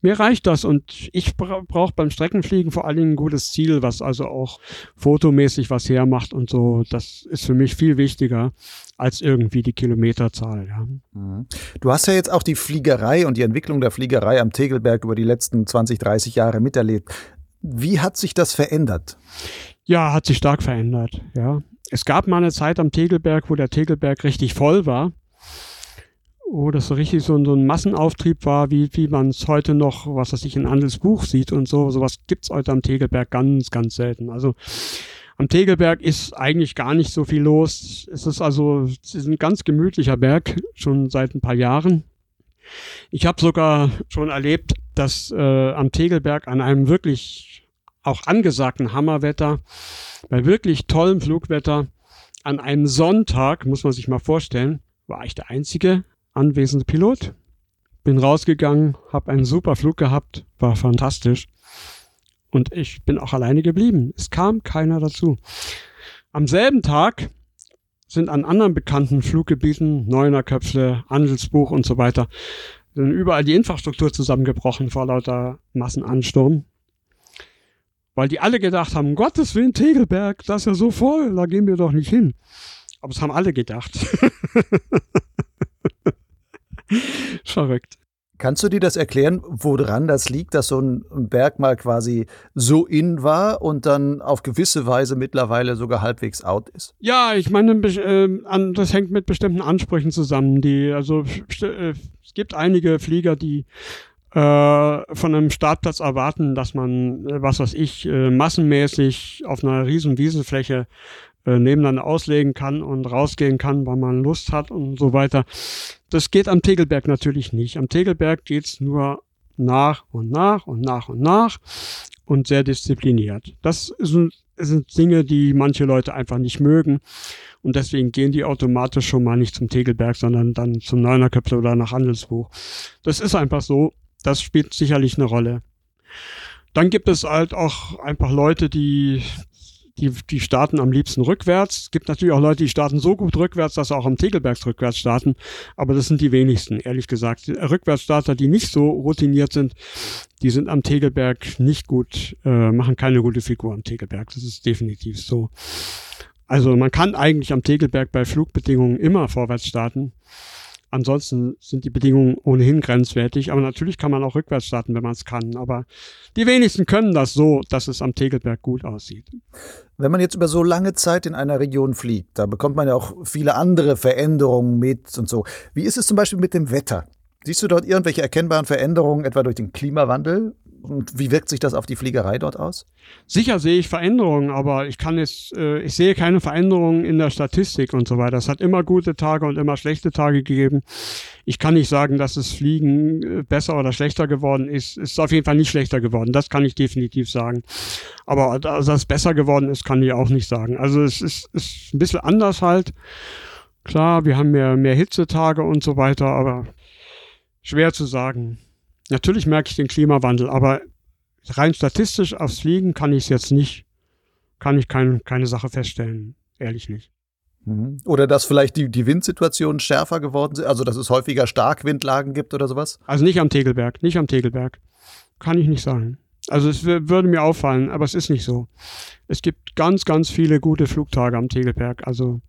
Mir reicht das und ich bra brauche beim Streckenfliegen vor allen Dingen ein gutes Ziel, was also auch fotomäßig was hermacht und so. Das ist für mich viel wichtiger als irgendwie die Kilometerzahl. Ja. Mhm. Du hast ja jetzt auch die Fliegerei und die Entwicklung der Fliegerei am Tegelberg über die letzten 20, 30 Jahre miterlebt. Wie hat sich das verändert? Ja, hat sich stark verändert. Ja, es gab mal eine Zeit am Tegelberg, wo der Tegelberg richtig voll war. Wo das so richtig so, ein- so ein Massenauftrieb war, wie, wie man es heute noch, was weiß ich, in Andels Buch sieht und so. Sowas gibt's heute am Tegelberg ganz, ganz selten. Also am Tegelberg ist eigentlich gar nicht so viel los. Es ist also es ist ein ganz gemütlicher Berg, schon seit ein paar Jahren. Ich habe sogar schon erlebt, dass äh, am Tegelberg an einem wirklich auch angesagten Hammerwetter, bei wirklich tollem Flugwetter, an einem Sonntag, muss man sich mal vorstellen, war ich der einzige anwesende Pilot. Bin rausgegangen, habe einen super Flug gehabt, war fantastisch. Und ich bin auch alleine geblieben. Es kam keiner dazu. Am selben Tag sind an anderen bekannten Fluggebieten, Neunerköpfe, Andelsbuch und so weiter, sind überall die Infrastruktur zusammengebrochen vor lauter Massenansturm. Weil die alle gedacht haben, um Gottes Willen, Tegelberg, das ist ja so voll, da gehen wir doch nicht hin. Aber es haben alle gedacht. Verrückt. Kannst du dir das erklären, woran das liegt, dass so ein Berg mal quasi so in war und dann auf gewisse Weise mittlerweile sogar halbwegs out ist? Ja, ich meine, äh, an- das hängt mit bestimmten Ansprüchen zusammen. Die, also äh, es gibt einige Flieger, die von einem Startplatz erwarten, dass man, äh, was weiß ich, äh, massenmäßig auf einer riesen Wiesenfläche äh, nebeneinander auslegen kann und rausgehen kann, weil man Lust hat und so weiter. Das geht am Tegelberg natürlich nicht. Am Tegelberg geht's nur nach und nach und nach und nach und sehr diszipliniert. Das sind, sind Dinge, die manche Leute einfach nicht mögen. Und deswegen gehen die automatisch schon mal nicht zum Tegelberg, sondern dann zum Neunerköpfe oder nach Handelsbuch. Das ist einfach so. Das spielt sicherlich eine Rolle. Dann gibt es halt auch einfach Leute, die, die, die starten am liebsten rückwärts. Es gibt natürlich auch Leute, die starten so gut rückwärts, dass sie auch am Tegelbergs rückwärts starten. Aber das sind die wenigsten, ehrlich gesagt. Rückwärtsstarter, die nicht so routiniert sind, die sind am Tegelberg nicht gut, äh, machen keine gute Figur am Tegelberg. Das ist definitiv so. Also man kann eigentlich am Tegelberg bei Flugbedingungen immer vorwärts starten. Ansonsten sind die Bedingungen ohnehin grenzwertig. Aber natürlich kann man auch rückwärts starten, wenn man es kann. Aber die wenigsten können das so, dass es am Tegelberg gut aussieht. Wenn man jetzt über so lange Zeit in einer Region fliegt, da bekommt man ja auch viele andere Veränderungen mit und so. Wie ist es zum Beispiel mit dem Wetter? Siehst du dort irgendwelche erkennbaren Veränderungen, etwa durch den Klimawandel? Und wie wirkt sich das auf die Fliegerei dort aus? Sicher sehe ich Veränderungen, aber ich kann jetzt, äh, ich sehe keine Veränderungen in der Statistik und so weiter. Es hat immer gute Tage und immer schlechte Tage gegeben. Ich kann nicht sagen, dass das Fliegen äh, besser oder schlechter geworden ist. Es ist auf jeden Fall nicht schlechter geworden. Das kann ich definitiv sagen. Aber dass es besser geworden ist, kann ich auch nicht sagen. Also es ist, ist ein bisschen anders halt. Klar, wir haben mehr, mehr Hitzetage und so weiter, aber schwer zu sagen. Natürlich merke ich den Klimawandel, aber rein statistisch aufs Fliegen kann ich es jetzt nicht, kann ich kein, keine Sache feststellen. Ehrlich nicht. Mhm. Oder dass vielleicht die, die Windsituationen schärfer geworden sind, also dass es häufiger Starkwindlagen gibt oder sowas? Also nicht am Tegelberg, nicht am Tegelberg. Kann ich nicht sagen. Also es würde mir auffallen, aber es ist nicht so. Es gibt ganz, ganz viele gute Flugtage am Tegelberg. Also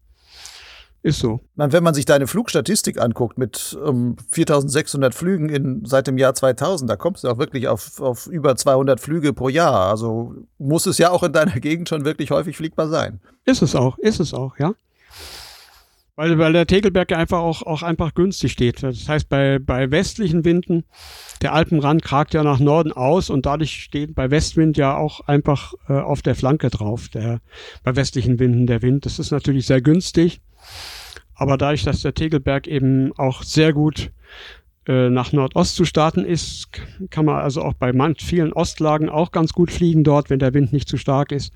ist so. Wenn man sich deine Flugstatistik anguckt mit ähm, 4600 Flügen in, seit dem Jahr 2000, da kommst du auch wirklich auf, auf über 200 Flüge pro Jahr. Also muss es ja auch in deiner Gegend schon wirklich häufig fliegbar sein. Ist es auch, ist es auch, ja. Weil, weil der Tegelberg einfach auch, auch einfach günstig steht. Das heißt, bei, bei westlichen Winden, der Alpenrand kragt ja nach Norden aus und dadurch steht bei Westwind ja auch einfach äh, auf der Flanke drauf, der, bei westlichen Winden der Wind. Das ist natürlich sehr günstig. Aber dadurch, dass der Tegelberg eben auch sehr gut äh, nach Nordost zu starten ist, kann man also auch bei manch vielen Ostlagen auch ganz gut fliegen dort, wenn der Wind nicht zu stark ist.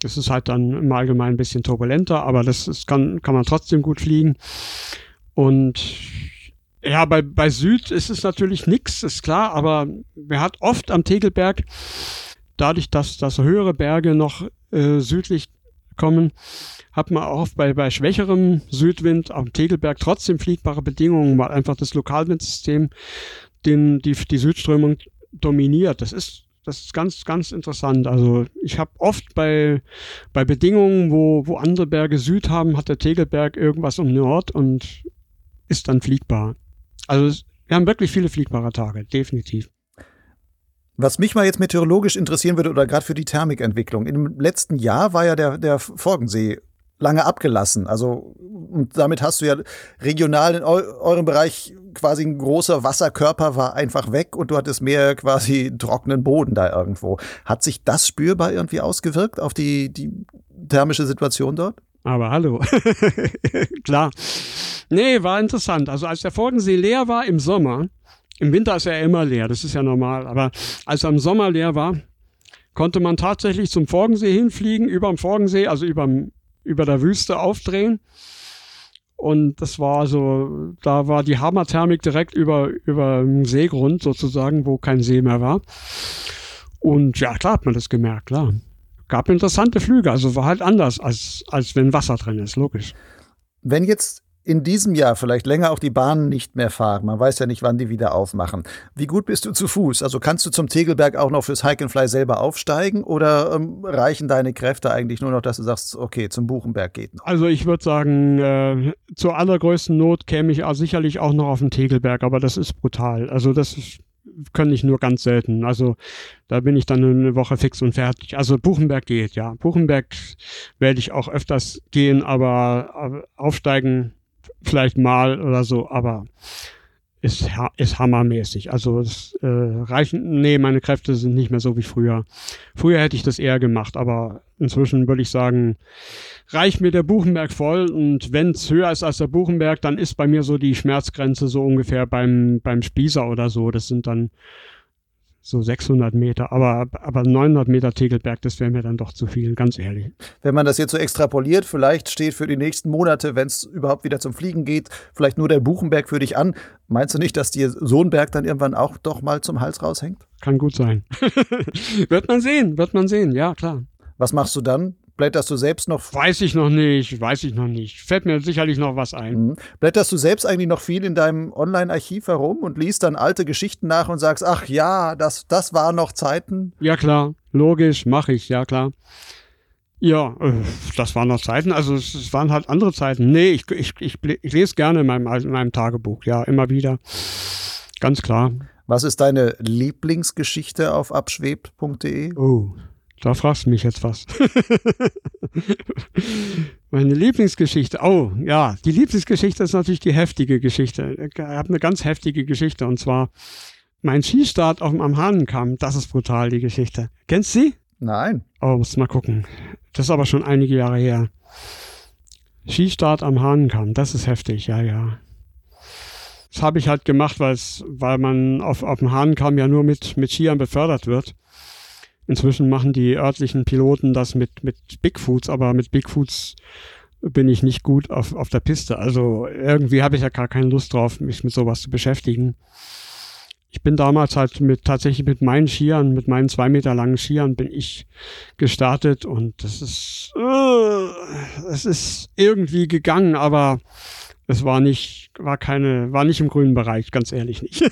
Das ist halt dann im Allgemeinen ein bisschen turbulenter, aber das ist, kann, kann man trotzdem gut fliegen. Und ja, bei, bei Süd ist es natürlich nichts, ist klar, aber man hat oft am Tegelberg, dadurch, dass, dass höhere Berge noch äh, südlich kommen, hat man auch bei, bei schwächerem Südwind am Tegelberg trotzdem fliegbare Bedingungen, weil einfach das Lokalwindsystem den, die, die Südströmung dominiert. Das ist, das ist ganz, ganz interessant. Also ich habe oft bei, bei Bedingungen, wo, wo andere Berge Süd haben, hat der Tegelberg irgendwas um Nord und ist dann fliegbar. Also wir haben wirklich viele fliegbare Tage, definitiv. Was mich mal jetzt meteorologisch interessieren würde oder gerade für die Thermikentwicklung. Im letzten Jahr war ja der, der Forgensee lange abgelassen. Also, und damit hast du ja regional in eu eurem Bereich quasi ein großer Wasserkörper war einfach weg und du hattest mehr quasi trockenen Boden da irgendwo. Hat sich das spürbar irgendwie ausgewirkt auf die, die thermische Situation dort? Aber hallo. Klar. Nee, war interessant. Also als der Forgensee leer war im Sommer, im Winter ist er immer leer, das ist ja normal, aber als er im Sommer leer war, konnte man tatsächlich zum Forgensee hinfliegen, über dem Forgensee, also über dem über der Wüste aufdrehen. Und das war so, da war die Hammerthermik direkt über, über dem Seegrund sozusagen, wo kein See mehr war. Und ja, klar hat man das gemerkt, klar. Gab interessante Flüge, also war halt anders, als, als wenn Wasser drin ist, logisch. Wenn jetzt in diesem Jahr vielleicht länger auch die Bahnen nicht mehr fahren. Man weiß ja nicht, wann die wieder aufmachen. Wie gut bist du zu Fuß? Also kannst du zum Tegelberg auch noch fürs Hike and Fly selber aufsteigen oder ähm, reichen deine Kräfte eigentlich nur noch, dass du sagst, okay, zum Buchenberg geht noch? Also ich würde sagen, äh, zur allergrößten Not käme ich sicherlich auch noch auf den Tegelberg, aber das ist brutal. Also das ist kann ich nur ganz selten. Also da bin ich dann eine Woche fix und fertig. Also Buchenberg geht, ja. Buchenberg werde ich auch öfters gehen, aber aufsteigen vielleicht mal oder so, aber ist, ist hammermäßig. Also es äh, reichen, nee, meine Kräfte sind nicht mehr so wie früher. Früher hätte ich das eher gemacht, aber inzwischen würde ich sagen, reicht mir der Buchenberg voll und wenn es höher ist als der Buchenberg, dann ist bei mir so die Schmerzgrenze so ungefähr beim, beim Spießer oder so. Das sind dann so 600 Meter, aber, aber 900 Meter Tegelberg, das wäre mir dann doch zu viel, ganz ehrlich. Wenn man das jetzt so extrapoliert, vielleicht steht für die nächsten Monate, wenn es überhaupt wieder zum Fliegen geht, vielleicht nur der Buchenberg für dich an. Meinst du nicht, dass dir so ein Berg dann irgendwann auch doch mal zum Hals raushängt? Kann gut sein. wird man sehen, wird man sehen, ja, klar. Was machst du dann? Blätterst du selbst noch? Weiß ich noch nicht, weiß ich noch nicht. Fällt mir sicherlich noch was ein. Mhm. Blätterst du selbst eigentlich noch viel in deinem Online-Archiv herum und liest dann alte Geschichten nach und sagst, ach ja, das, das waren noch Zeiten? Ja klar, logisch, mache ich, ja klar. Ja, äh, das waren noch Zeiten, also es waren halt andere Zeiten. Nee, ich, ich, ich, ich lese gerne in meinem, in meinem Tagebuch, ja, immer wieder. Ganz klar. Was ist deine Lieblingsgeschichte auf abschweb.de? Oh, da fragst du mich jetzt was. Meine Lieblingsgeschichte, oh ja, die Lieblingsgeschichte ist natürlich die heftige Geschichte. Ich habe eine ganz heftige Geschichte und zwar mein Skistart auf dem am Hahnenkamm. Das ist brutal, die Geschichte. Kennst du sie? Nein. Oh, muss mal gucken. Das ist aber schon einige Jahre her. Skistart am Hahnenkamm, das ist heftig, ja, ja. Das habe ich halt gemacht, weil man auf, auf dem Hahnenkamm ja nur mit, mit Skiern befördert wird. Inzwischen machen die örtlichen Piloten das mit, mit Bigfoots, aber mit Bigfoots bin ich nicht gut auf, auf der Piste. Also irgendwie habe ich ja gar keine Lust drauf, mich mit sowas zu beschäftigen. Ich bin damals halt mit tatsächlich mit meinen Skiern, mit meinen zwei Meter langen Skiern bin ich gestartet und das ist, äh, es ist irgendwie gegangen, aber es war nicht, war keine, war nicht im grünen Bereich, ganz ehrlich nicht.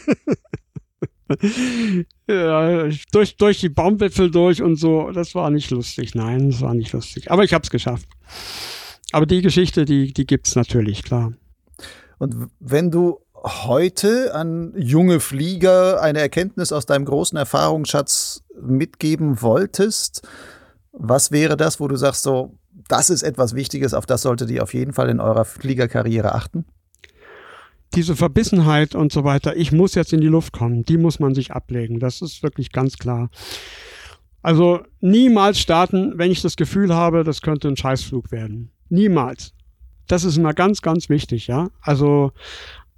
ja, durch, durch die Baumwipfel durch und so. Das war nicht lustig. Nein, das war nicht lustig. Aber ich habe es geschafft. Aber die Geschichte, die, die gibt es natürlich, klar. Und wenn du heute an junge Flieger eine Erkenntnis aus deinem großen Erfahrungsschatz mitgeben wolltest, was wäre das, wo du sagst, so, das ist etwas Wichtiges, auf das solltet ihr auf jeden Fall in eurer Fliegerkarriere achten? Diese Verbissenheit und so weiter, ich muss jetzt in die Luft kommen, die muss man sich ablegen. Das ist wirklich ganz klar. Also niemals starten, wenn ich das Gefühl habe, das könnte ein Scheißflug werden. Niemals. Das ist immer ganz, ganz wichtig, ja. Also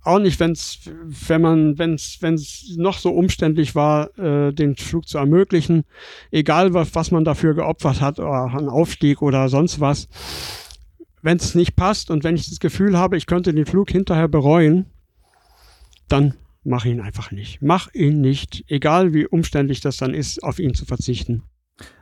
auch nicht, wenn's, wenn man, wenn's, wenn's noch so umständlich war, äh, den Flug zu ermöglichen, egal was, was man dafür geopfert hat, oder ein Aufstieg oder sonst was wenn es nicht passt und wenn ich das Gefühl habe, ich könnte den Flug hinterher bereuen, dann mach ihn einfach nicht. Mach ihn nicht, egal wie umständlich das dann ist, auf ihn zu verzichten.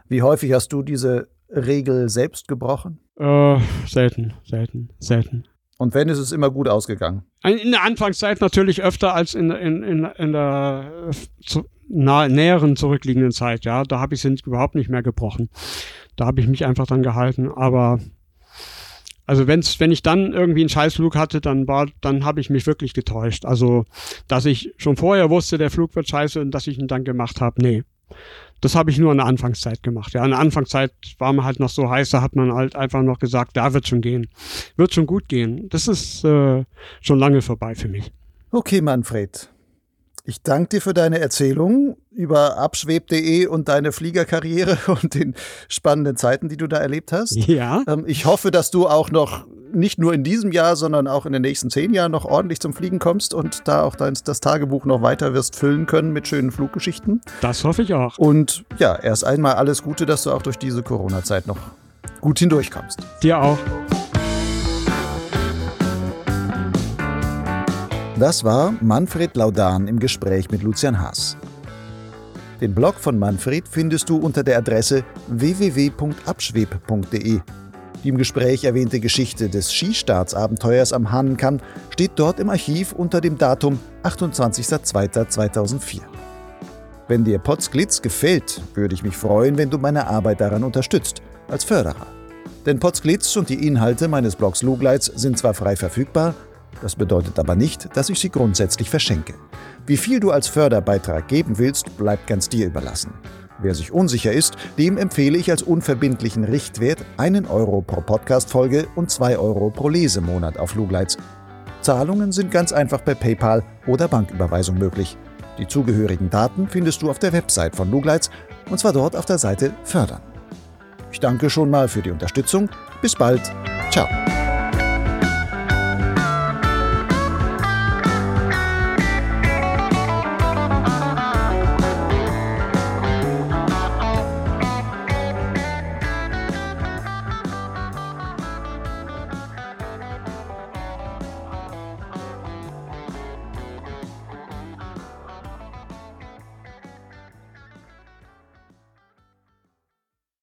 Wie häufig hast du diese Regel selbst gebrochen? Äh, selten, selten, selten. Und wenn, ist es immer gut ausgegangen? In der Anfangszeit natürlich öfter als in, in, in, in der zu, nah, näheren zurückliegenden Zeit. Ja, da habe ich es überhaupt nicht mehr gebrochen. Da habe ich mich einfach dann gehalten. Aber also wenn's, wenn ich dann irgendwie einen Scheißflug hatte, dann war, dann habe ich mich wirklich getäuscht. Also, dass ich schon vorher wusste, der Flug wird scheiße und dass ich ihn dann gemacht habe, nee. Das habe ich nur in der Anfangszeit gemacht. Ja, in der Anfangszeit war man halt noch so heiß, da hat man halt einfach noch gesagt, da wird schon gehen. Wird schon gut gehen. Das ist äh, schon lange vorbei für mich. Okay, Manfred. Ich danke dir für deine Erzählung über abschweb.de und deine Fliegerkarriere und den spannenden Zeiten, die du da erlebt hast. Ja. Ähm, ich hoffe, dass du auch noch nicht nur in diesem Jahr, sondern auch in den nächsten zehn Jahren noch ordentlich zum Fliegen kommst und da auch dein, das Tagebuch noch weiter wirst füllen können mit schönen Fluggeschichten. Das hoffe ich auch. Und ja, erst einmal alles Gute, dass du auch durch diese Corona-Zeit noch gut hindurchkommst. Dir auch. Das war Manfred Laudan im Gespräch mit Lucian Haas. Den Blog von Manfred findest du unter der Adresse www.abschweb.de. Die im Gespräch erwähnte Geschichte des Skistartsabenteuers am Hahnenkamm steht dort im Archiv unter dem Datum 28.02.2004. Wenn dir Potsglitz gefällt, würde ich mich freuen, wenn du meine Arbeit daran unterstützt, als Förderer. Denn Potsglitz und die Inhalte meines Blogs Lugleits sind zwar frei verfügbar, das bedeutet aber nicht, dass ich sie grundsätzlich verschenke. Wie viel du als Förderbeitrag geben willst, bleibt ganz dir überlassen. Wer sich unsicher ist, dem empfehle ich als unverbindlichen Richtwert einen Euro pro Podcast-Folge und zwei Euro pro Lesemonat auf Lugleits. Zahlungen sind ganz einfach per PayPal oder Banküberweisung möglich. Die zugehörigen Daten findest du auf der Website von Lugleits und zwar dort auf der Seite Fördern. Ich danke schon mal für die Unterstützung. Bis bald. Ciao.